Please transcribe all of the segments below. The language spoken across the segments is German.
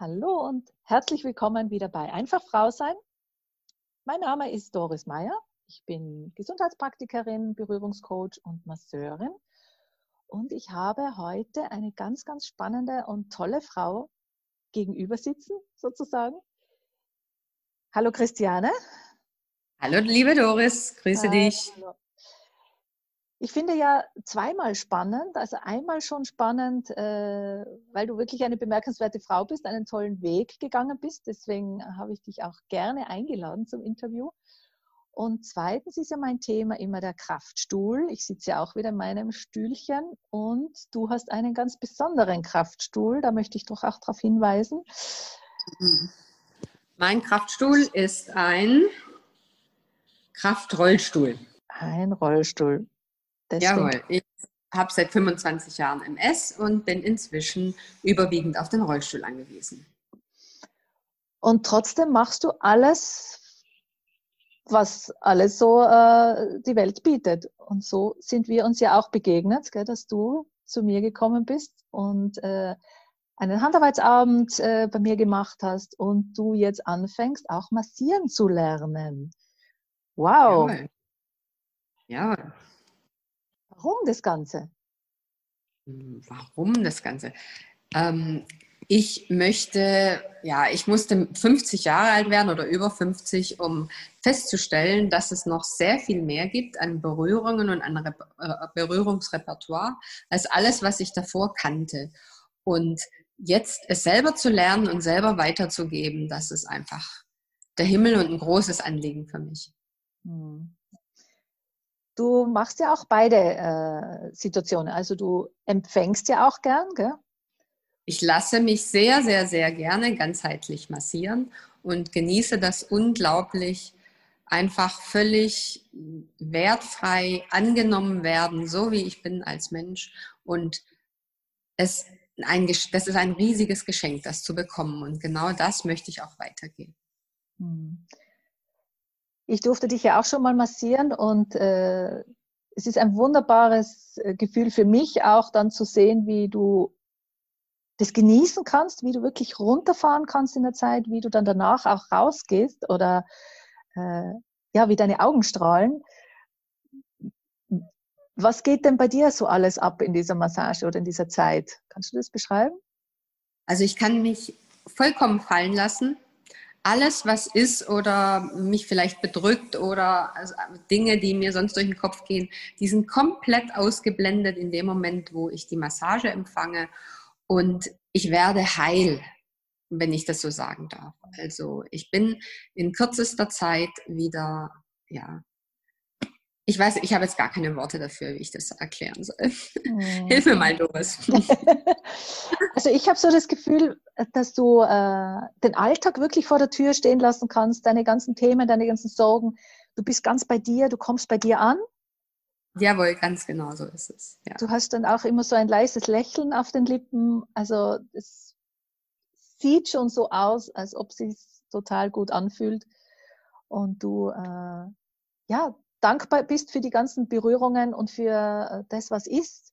Hallo und herzlich willkommen wieder bei Einfach Frau sein. Mein Name ist Doris Meyer. Ich bin Gesundheitspraktikerin, Berührungscoach und Masseurin. Und ich habe heute eine ganz, ganz spannende und tolle Frau gegenüber sitzen, sozusagen. Hallo Christiane. Hallo liebe Doris, grüße Hallo. dich. Ich finde ja zweimal spannend. Also einmal schon spannend, äh, weil du wirklich eine bemerkenswerte Frau bist, einen tollen Weg gegangen bist. Deswegen habe ich dich auch gerne eingeladen zum Interview. Und zweitens ist ja mein Thema immer der Kraftstuhl. Ich sitze ja auch wieder in meinem Stühlchen und du hast einen ganz besonderen Kraftstuhl. Da möchte ich doch auch darauf hinweisen. Mein Kraftstuhl ist ein Kraftrollstuhl. Ein Rollstuhl. Deswegen. Jawohl, ich habe seit 25 Jahren MS und bin inzwischen überwiegend auf den Rollstuhl angewiesen. Und trotzdem machst du alles, was alles so äh, die Welt bietet. Und so sind wir uns ja auch begegnet, gell, dass du zu mir gekommen bist und äh, einen Handarbeitsabend äh, bei mir gemacht hast und du jetzt anfängst, auch massieren zu lernen. Wow. Jawohl. Ja. Warum das Ganze? Warum das Ganze? Ähm, ich möchte, ja, ich musste 50 Jahre alt werden oder über 50, um festzustellen, dass es noch sehr viel mehr gibt an Berührungen und an Rep äh, Berührungsrepertoire als alles, was ich davor kannte. Und jetzt es selber zu lernen und selber weiterzugeben, das ist einfach der Himmel und ein großes Anliegen für mich. Hm. Du machst ja auch beide äh, Situationen. Also du empfängst ja auch gern, gell? Ich lasse mich sehr, sehr, sehr gerne ganzheitlich massieren und genieße das unglaublich, einfach völlig wertfrei angenommen werden, so wie ich bin als Mensch. Und es ein, das ist ein riesiges Geschenk, das zu bekommen. Und genau das möchte ich auch weitergeben. Hm. Ich durfte dich ja auch schon mal massieren und äh, es ist ein wunderbares äh, Gefühl für mich auch dann zu sehen, wie du das genießen kannst, wie du wirklich runterfahren kannst in der Zeit, wie du dann danach auch rausgehst oder äh, ja, wie deine Augen strahlen. Was geht denn bei dir so alles ab in dieser Massage oder in dieser Zeit? Kannst du das beschreiben? Also ich kann mich vollkommen fallen lassen alles, was ist oder mich vielleicht bedrückt oder also Dinge, die mir sonst durch den Kopf gehen, die sind komplett ausgeblendet in dem Moment, wo ich die Massage empfange und ich werde heil, wenn ich das so sagen darf. Also ich bin in kürzester Zeit wieder, ja, ich weiß, ich habe jetzt gar keine Worte dafür, wie ich das erklären soll. Mhm. Hilf mir mal, Doris. also ich habe so das Gefühl, dass du äh, den Alltag wirklich vor der Tür stehen lassen kannst, deine ganzen Themen, deine ganzen Sorgen. Du bist ganz bei dir, du kommst bei dir an. Jawohl, ganz genau so ist es. Ja. Du hast dann auch immer so ein leises Lächeln auf den Lippen. Also es sieht schon so aus, als ob es sich total gut anfühlt. Und du, äh, ja, dankbar bist für die ganzen Berührungen und für äh, das, was ist?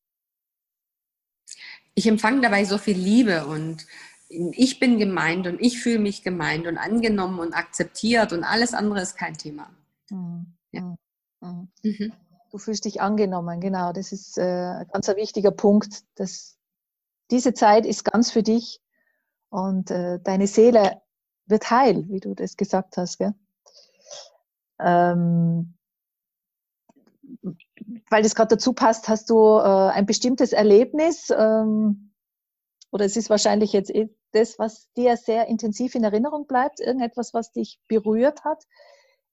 Ich empfange dabei so viel Liebe und ich bin gemeint und ich fühle mich gemeint und angenommen und akzeptiert und alles andere ist kein Thema. Mhm. Ja. Mhm. Mhm. Du fühlst dich angenommen, genau. Das ist äh, ein ganz wichtiger Punkt. Dass diese Zeit ist ganz für dich und äh, deine Seele wird heil, wie du das gesagt hast. Gell? Ähm, weil das gerade dazu passt, hast du äh, ein bestimmtes Erlebnis ähm, oder es ist wahrscheinlich jetzt eh das, was dir sehr intensiv in Erinnerung bleibt, irgendetwas, was dich berührt hat?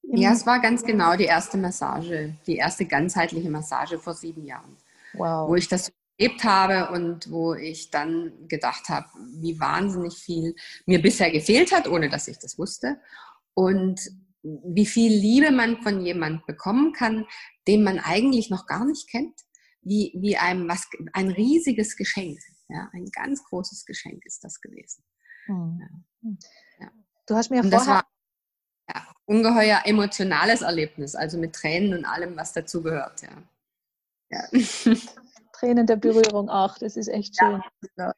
Ja, es war ganz genau die erste Massage, die erste ganzheitliche Massage vor sieben Jahren, wow. wo ich das erlebt habe und wo ich dann gedacht habe, wie wahnsinnig viel mir bisher gefehlt hat, ohne dass ich das wusste. Und wie viel Liebe man von jemand bekommen kann, den man eigentlich noch gar nicht kennt, wie, wie einem was, ein riesiges Geschenk, ja, ein ganz großes Geschenk ist das gewesen. Mhm. Ja. Du hast mir Und vorher... Das war, ja, ungeheuer emotionales Erlebnis, also mit Tränen und allem, was dazugehört, ja. ja. Tränen der Berührung auch, das ist echt schön. Ja, genau.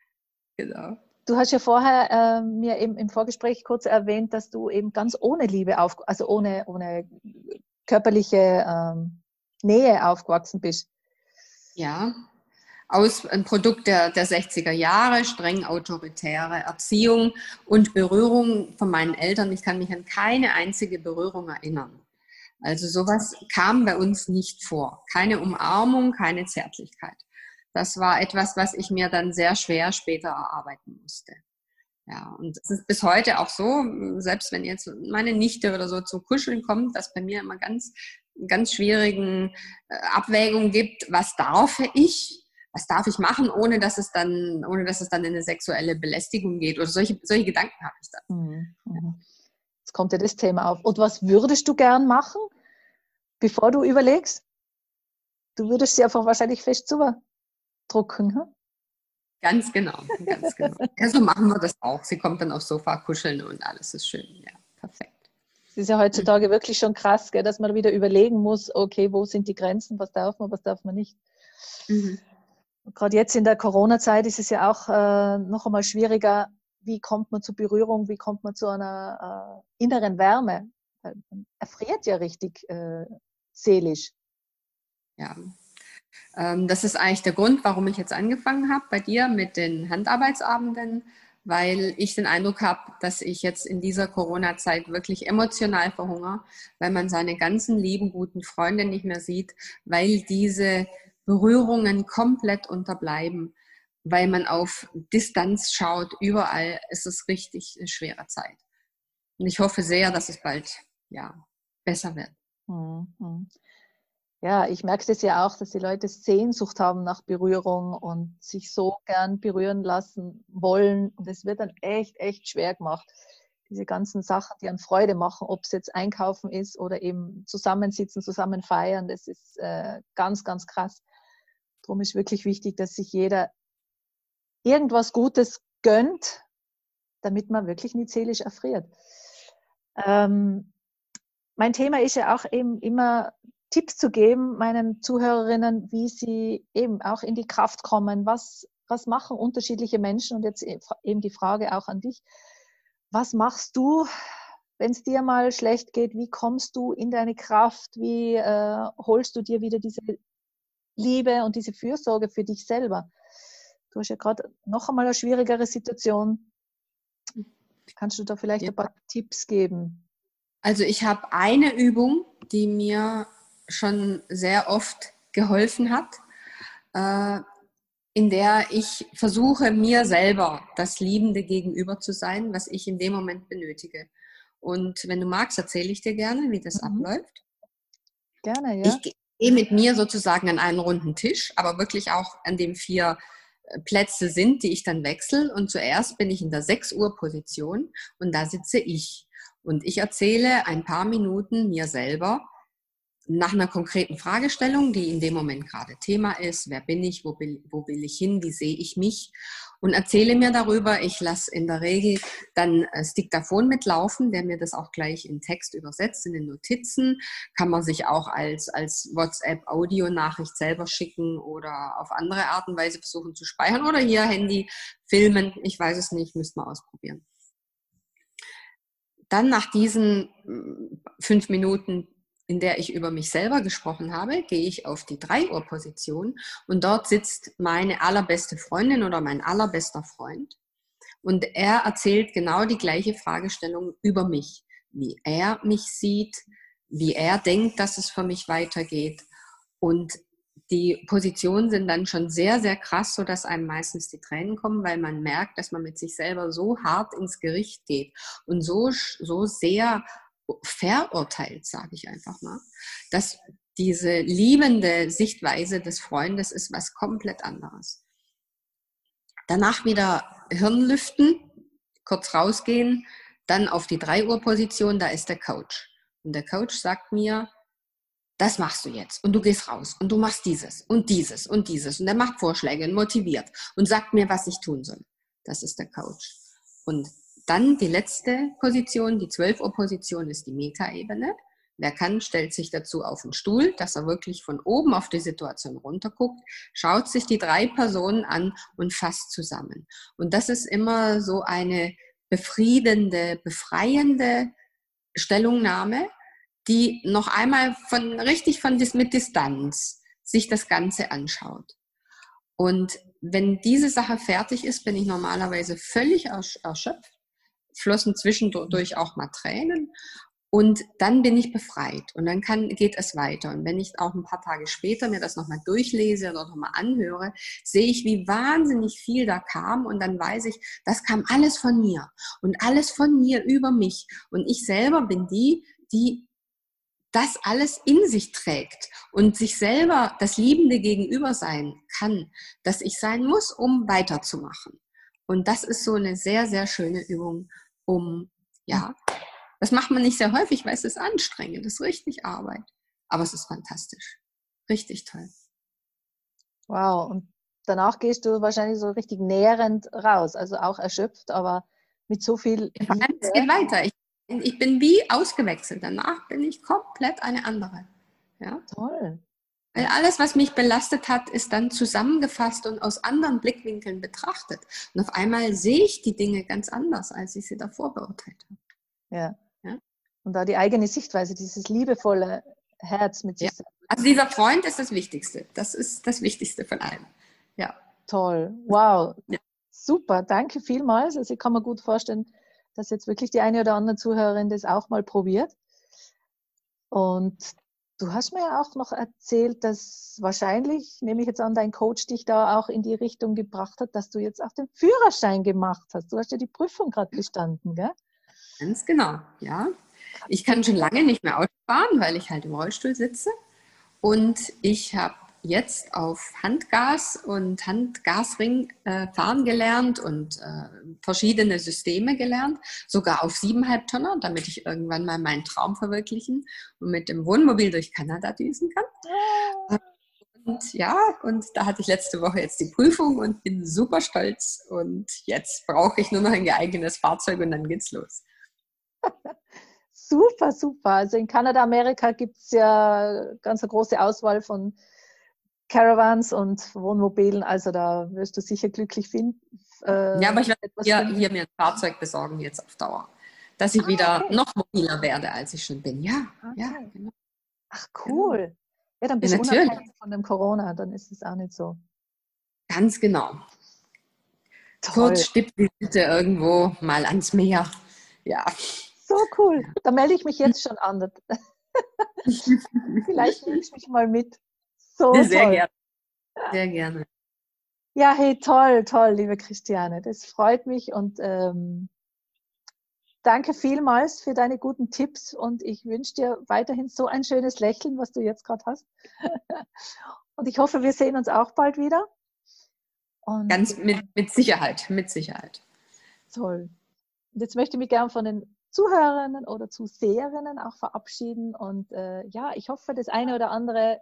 genau. Du hast ja vorher äh, mir eben im Vorgespräch kurz erwähnt, dass du eben ganz ohne Liebe auf, also ohne, ohne körperliche ähm, Nähe aufgewachsen bist. Ja, aus ein Produkt der, der 60er Jahre, streng autoritäre Erziehung und Berührung von meinen Eltern. Ich kann mich an keine einzige Berührung erinnern. Also sowas kam bei uns nicht vor. Keine Umarmung, keine Zärtlichkeit. Das war etwas, was ich mir dann sehr schwer später erarbeiten musste. Ja, und es ist bis heute auch so, selbst wenn jetzt meine Nichte oder so zum Kuscheln kommt, dass bei mir immer ganz, ganz schwierigen äh, Abwägungen gibt, was darf ich, was darf ich machen, ohne dass es dann, ohne dass es dann in eine sexuelle Belästigung geht oder solche, solche Gedanken habe ich dann. Mhm. mhm. Jetzt kommt ja das Thema auf. Und was würdest du gern machen, bevor du überlegst? Du würdest sie einfach wahrscheinlich fest zudrucken. Hm? Ganz genau, ganz genau. Ja, so machen wir das auch. Sie kommt dann aufs Sofa kuscheln und alles ist schön. Ja, perfekt. Es ist ja heutzutage mhm. wirklich schon krass, gell, dass man wieder überlegen muss, okay, wo sind die Grenzen, was darf man, was darf man nicht. Mhm. Gerade jetzt in der Corona-Zeit ist es ja auch äh, noch einmal schwieriger, wie kommt man zur Berührung, wie kommt man zu einer äh, inneren Wärme. Man erfriert ja richtig äh, seelisch. Ja, das ist eigentlich der Grund, warum ich jetzt angefangen habe bei dir mit den Handarbeitsabenden, weil ich den Eindruck habe, dass ich jetzt in dieser Corona-Zeit wirklich emotional verhungere, weil man seine ganzen lieben, guten Freunde nicht mehr sieht, weil diese Berührungen komplett unterbleiben, weil man auf Distanz schaut. Überall ist es richtig eine schwere Zeit. Und ich hoffe sehr, dass es bald ja, besser wird. Mhm. Ja, ich merke das ja auch, dass die Leute Sehnsucht haben nach Berührung und sich so gern berühren lassen wollen. Und es wird dann echt, echt schwer gemacht. Diese ganzen Sachen, die an Freude machen, ob es jetzt einkaufen ist oder eben zusammensitzen, zusammen feiern, das ist äh, ganz, ganz krass. Darum ist wirklich wichtig, dass sich jeder irgendwas Gutes gönnt, damit man wirklich nicht seelisch erfriert. Ähm, mein Thema ist ja auch eben immer Tipps zu geben meinen Zuhörerinnen, wie sie eben auch in die Kraft kommen. Was, was machen unterschiedliche Menschen? Und jetzt eben die Frage auch an dich. Was machst du, wenn es dir mal schlecht geht? Wie kommst du in deine Kraft? Wie äh, holst du dir wieder diese Liebe und diese Fürsorge für dich selber? Du hast ja gerade noch einmal eine schwierigere Situation. Kannst du da vielleicht ja. ein paar Tipps geben? Also ich habe eine Übung, die mir schon sehr oft geholfen hat, äh, in der ich versuche, mir selber das Liebende gegenüber zu sein, was ich in dem Moment benötige. Und wenn du magst, erzähle ich dir gerne, wie das mhm. abläuft. Gerne, ja. Ich gehe mit mir sozusagen an einen runden Tisch, aber wirklich auch an dem vier äh, Plätze sind, die ich dann wechsle. Und zuerst bin ich in der 6 Uhr Position und da sitze ich. Und ich erzähle ein paar Minuten mir selber nach einer konkreten Fragestellung, die in dem Moment gerade Thema ist. Wer bin ich? Wo will, wo will ich hin? Wie sehe ich mich? Und erzähle mir darüber. Ich lasse in der Regel dann das Diktaphon mitlaufen, der mir das auch gleich in Text übersetzt, in den Notizen. Kann man sich auch als, als WhatsApp-Audio-Nachricht selber schicken oder auf andere Art und Weise versuchen zu speichern oder hier Handy filmen. Ich weiß es nicht, müsste man ausprobieren. Dann nach diesen hm, fünf Minuten in der ich über mich selber gesprochen habe, gehe ich auf die 3 Uhr Position und dort sitzt meine allerbeste Freundin oder mein allerbester Freund und er erzählt genau die gleiche Fragestellung über mich, wie er mich sieht, wie er denkt, dass es für mich weitergeht und die Positionen sind dann schon sehr, sehr krass, sodass einem meistens die Tränen kommen, weil man merkt, dass man mit sich selber so hart ins Gericht geht und so, so sehr verurteilt, sage ich einfach mal, dass diese liebende Sichtweise des Freundes ist was komplett anderes. Danach wieder Hirn lüften, kurz rausgehen, dann auf die 3 Uhr Position, da ist der Coach. Und der Coach sagt mir, das machst du jetzt und du gehst raus und du machst dieses und dieses und dieses und er macht Vorschläge und motiviert und sagt mir, was ich tun soll. Das ist der Coach. Und dann die letzte Position, die 12 Uhr Position ist die Metaebene. Wer kann, stellt sich dazu auf den Stuhl, dass er wirklich von oben auf die Situation runterguckt, schaut sich die drei Personen an und fasst zusammen. Und das ist immer so eine befriedende, befreiende Stellungnahme, die noch einmal von richtig von mit Distanz sich das Ganze anschaut. Und wenn diese Sache fertig ist, bin ich normalerweise völlig erschöpft, flossen zwischendurch auch mal Tränen und dann bin ich befreit und dann kann, geht es weiter. Und wenn ich auch ein paar Tage später mir das nochmal durchlese oder nochmal anhöre, sehe ich, wie wahnsinnig viel da kam und dann weiß ich, das kam alles von mir und alles von mir über mich. Und ich selber bin die, die das alles in sich trägt und sich selber das Liebende gegenüber sein kann, dass ich sein muss, um weiterzumachen. Und das ist so eine sehr, sehr schöne Übung, um ja, das macht man nicht sehr häufig, weil es ist anstrengend, es ist richtig Arbeit. Aber es ist fantastisch. Richtig toll. Wow, und danach gehst du wahrscheinlich so richtig nährend raus, also auch erschöpft, aber mit so viel. Es geht weiter. Ich, ich, bin wie ausgewechselt. Danach bin ich komplett eine andere. Ja? Toll. Weil alles, was mich belastet hat, ist dann zusammengefasst und aus anderen Blickwinkeln betrachtet. Und auf einmal sehe ich die Dinge ganz anders, als ich sie davor beurteilt habe. Ja. Und da die eigene Sichtweise, dieses liebevolle Herz mit sich ja. Also dieser Freund ist das Wichtigste. Das ist das Wichtigste von allem. Ja. Toll. Wow. Ja. Super. Danke vielmals. Also ich kann mir gut vorstellen, dass jetzt wirklich die eine oder andere Zuhörerin das auch mal probiert. Und du hast mir ja auch noch erzählt, dass wahrscheinlich, nehme ich jetzt an, dein Coach dich da auch in die Richtung gebracht hat, dass du jetzt auch den Führerschein gemacht hast. Du hast ja die Prüfung gerade bestanden, gell? Ganz genau, ja. Ich kann schon lange nicht mehr Auto fahren, weil ich halt im Rollstuhl sitze. Und ich habe jetzt auf Handgas und Handgasring äh, fahren gelernt und äh, verschiedene Systeme gelernt, sogar auf siebeneinhalb Tonner, damit ich irgendwann mal meinen Traum verwirklichen und mit dem Wohnmobil durch Kanada düsen kann. Ah. Und ja, und da hatte ich letzte Woche jetzt die Prüfung und bin super stolz. Und jetzt brauche ich nur noch ein geeignetes Fahrzeug und dann geht's los. Super, super. Also in Kanada, Amerika gibt es ja ganz eine große Auswahl von Caravans und Wohnmobilen. Also da wirst du sicher glücklich finden. Äh, ja, aber ich werde hier, hier, mir ein Fahrzeug besorgen jetzt auf Dauer. Dass ich ah, wieder okay. noch mobiler werde, als ich schon bin. Ja, okay. ja, genau. Ach, cool. Ja, dann bist ja, du unabhängig von dem Corona, dann ist es auch nicht so. Ganz genau. Toll. Kurz Stippvisite irgendwo mal ans Meer. Ja. So cool. Da melde ich mich jetzt schon an. Vielleicht nehme ich mich mal mit. So Sehr toll. gerne. Sehr gerne. Ja, hey, toll, toll, liebe Christiane. Das freut mich und ähm, danke vielmals für deine guten Tipps und ich wünsche dir weiterhin so ein schönes Lächeln, was du jetzt gerade hast. und ich hoffe, wir sehen uns auch bald wieder. Und Ganz mit, mit Sicherheit, mit Sicherheit. Toll. Und jetzt möchte ich mich gerne von den Zuhörerinnen oder Zuseherinnen auch verabschieden. Und äh, ja, ich hoffe, das eine oder andere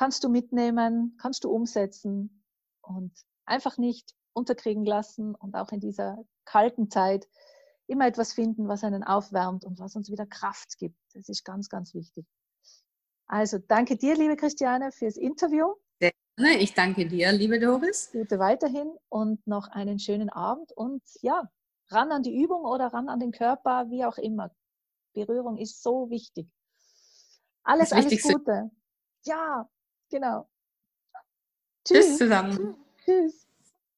kannst du mitnehmen, kannst du umsetzen und einfach nicht unterkriegen lassen und auch in dieser kalten Zeit immer etwas finden, was einen aufwärmt und was uns wieder Kraft gibt. Das ist ganz, ganz wichtig. Also danke dir, liebe Christiane, fürs Interview. Gerne. Ich danke dir, liebe Doris. Gute weiterhin und noch einen schönen Abend und ja, ran an die Übung oder ran an den Körper, wie auch immer. Berührung ist so wichtig. Alles, alles Gute. Ja, genau. Tschüss. Tschüss zusammen. Tschüss.